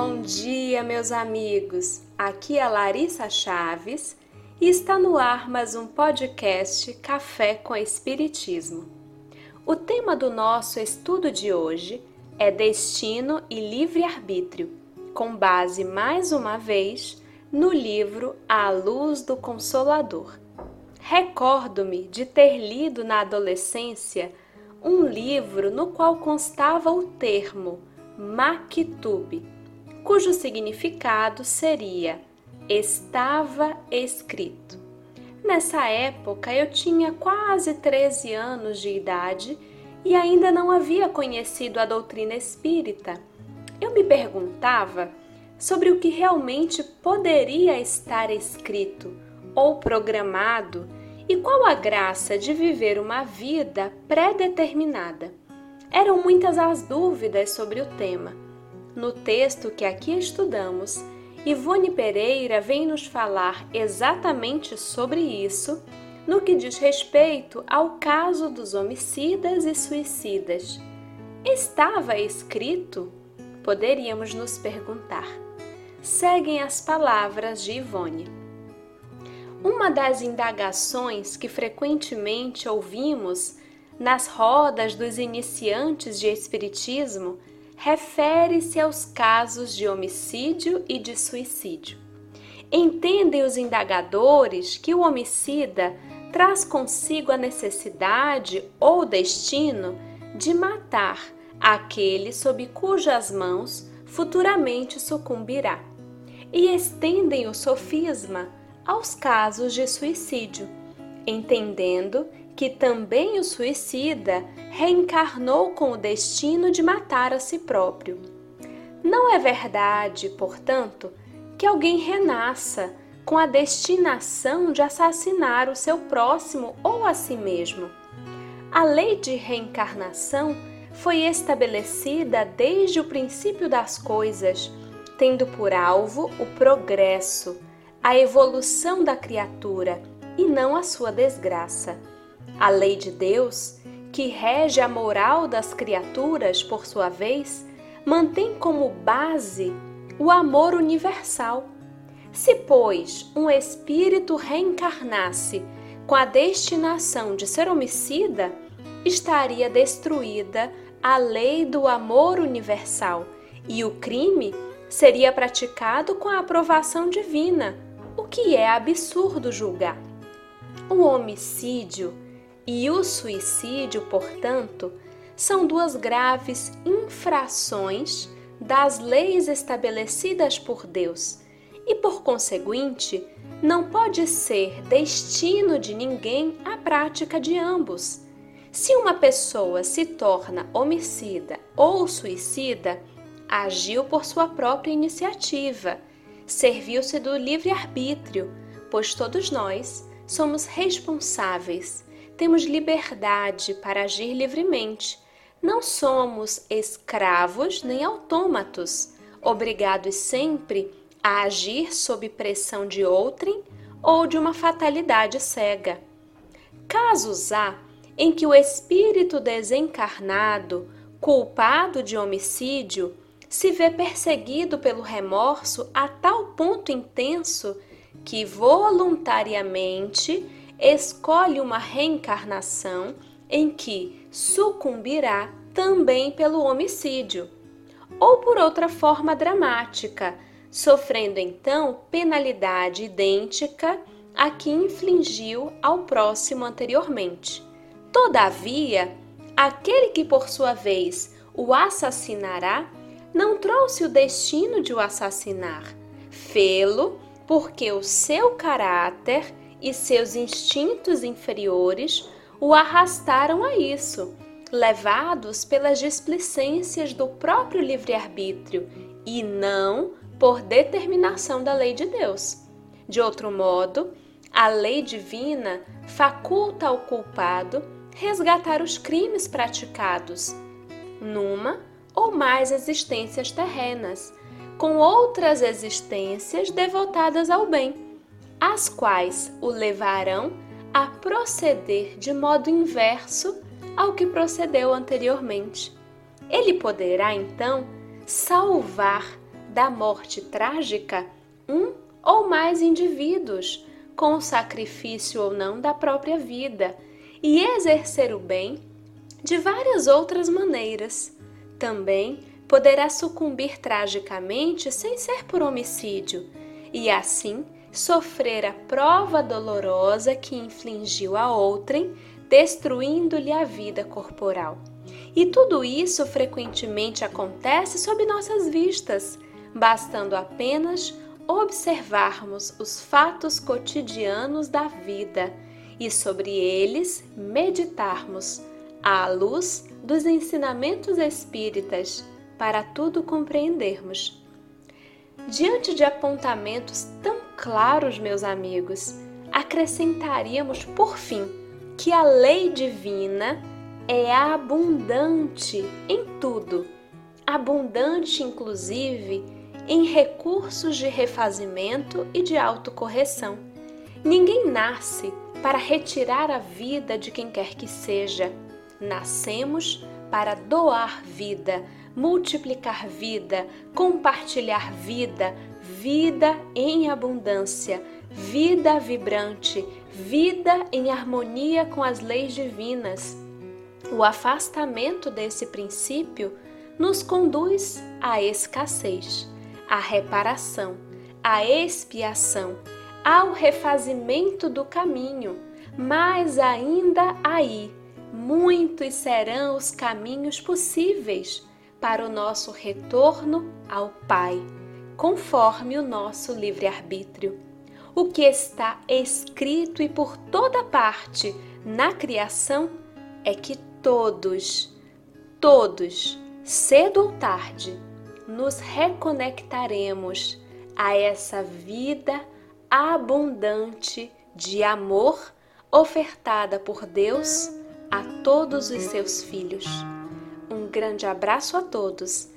Bom dia, meus amigos. Aqui é Larissa Chaves e está no ar mais um podcast Café com Espiritismo. O tema do nosso estudo de hoje é Destino e Livre-Arbítrio, com base mais uma vez no livro A Luz do Consolador. Recordo-me de ter lido na adolescência um livro no qual constava o termo Maktub, cujo significado seria estava escrito. Nessa época eu tinha quase 13 anos de idade e ainda não havia conhecido a doutrina espírita. Eu me perguntava sobre o que realmente poderia estar escrito ou programado e qual a graça de viver uma vida pré-determinada? Eram muitas as dúvidas sobre o tema. No texto que aqui estudamos, Ivone Pereira vem nos falar exatamente sobre isso no que diz respeito ao caso dos homicidas e suicidas. Estava escrito? Poderíamos nos perguntar. Seguem as palavras de Ivone. Uma das indagações que frequentemente ouvimos nas rodas dos iniciantes de Espiritismo refere-se aos casos de homicídio e de suicídio. Entendem os indagadores que o homicida traz consigo a necessidade ou destino de matar aquele sob cujas mãos futuramente sucumbirá, e estendem o sofisma aos casos de suicídio, entendendo que também o suicida reencarnou com o destino de matar a si próprio. Não é verdade, portanto, que alguém renasça com a destinação de assassinar o seu próximo ou a si mesmo. A lei de reencarnação foi estabelecida desde o princípio das coisas, tendo por alvo o progresso a evolução da criatura e não a sua desgraça. A lei de Deus, que rege a moral das criaturas, por sua vez, mantém como base o amor universal. Se, pois, um espírito reencarnasse com a destinação de ser homicida, estaria destruída a lei do amor universal e o crime seria praticado com a aprovação divina o que é absurdo julgar. O homicídio e o suicídio, portanto, são duas graves infrações das leis estabelecidas por Deus e, por conseguinte, não pode ser destino de ninguém a prática de ambos. Se uma pessoa se torna homicida ou suicida, agiu por sua própria iniciativa serviu-se do livre-arbítrio, pois todos nós somos responsáveis, temos liberdade para agir livremente. Não somos escravos nem autômatos, obrigados sempre a agir sob pressão de outrem ou de uma fatalidade cega. Casos há em que o espírito desencarnado, culpado de homicídio, se vê perseguido pelo remorso a tal ponto intenso que voluntariamente escolhe uma reencarnação em que sucumbirá também pelo homicídio, ou por outra forma dramática, sofrendo então penalidade idêntica à que infligiu ao próximo anteriormente. Todavia, aquele que por sua vez o assassinará não trouxe o destino de o assassinar. Fê-lo porque o seu caráter e seus instintos inferiores o arrastaram a isso, levados pelas displicências do próprio livre-arbítrio e não por determinação da lei de Deus. De outro modo, a lei divina faculta ao culpado resgatar os crimes praticados numa ou mais existências terrenas, com outras existências devotadas ao bem, as quais o levarão a proceder de modo inverso ao que procedeu anteriormente. Ele poderá então salvar da morte trágica um ou mais indivíduos, com sacrifício ou não da própria vida, e exercer o bem de várias outras maneiras. Também poderá sucumbir tragicamente sem ser por homicídio, e assim sofrer a prova dolorosa que infligiu a outrem, destruindo-lhe a vida corporal. E tudo isso frequentemente acontece sob nossas vistas, bastando apenas observarmos os fatos cotidianos da vida e sobre eles meditarmos à luz dos ensinamentos espíritas para tudo compreendermos. Diante de apontamentos tão claros, meus amigos, acrescentaríamos por fim que a lei divina é abundante em tudo, abundante inclusive em recursos de refazimento e de autocorreção. Ninguém nasce para retirar a vida de quem quer que seja. Nascemos para doar vida, multiplicar vida, compartilhar vida, vida em abundância, vida vibrante, vida em harmonia com as leis divinas. O afastamento desse princípio nos conduz à escassez, à reparação, à expiação, ao refazimento do caminho, mas ainda aí muitos serão os caminhos possíveis para o nosso retorno ao Pai, conforme o nosso livre-arbítrio. O que está escrito e por toda parte na criação é que todos, todos, cedo ou tarde, nos reconectaremos a essa vida abundante de amor ofertada por Deus a todos os seus filhos. Um grande abraço a todos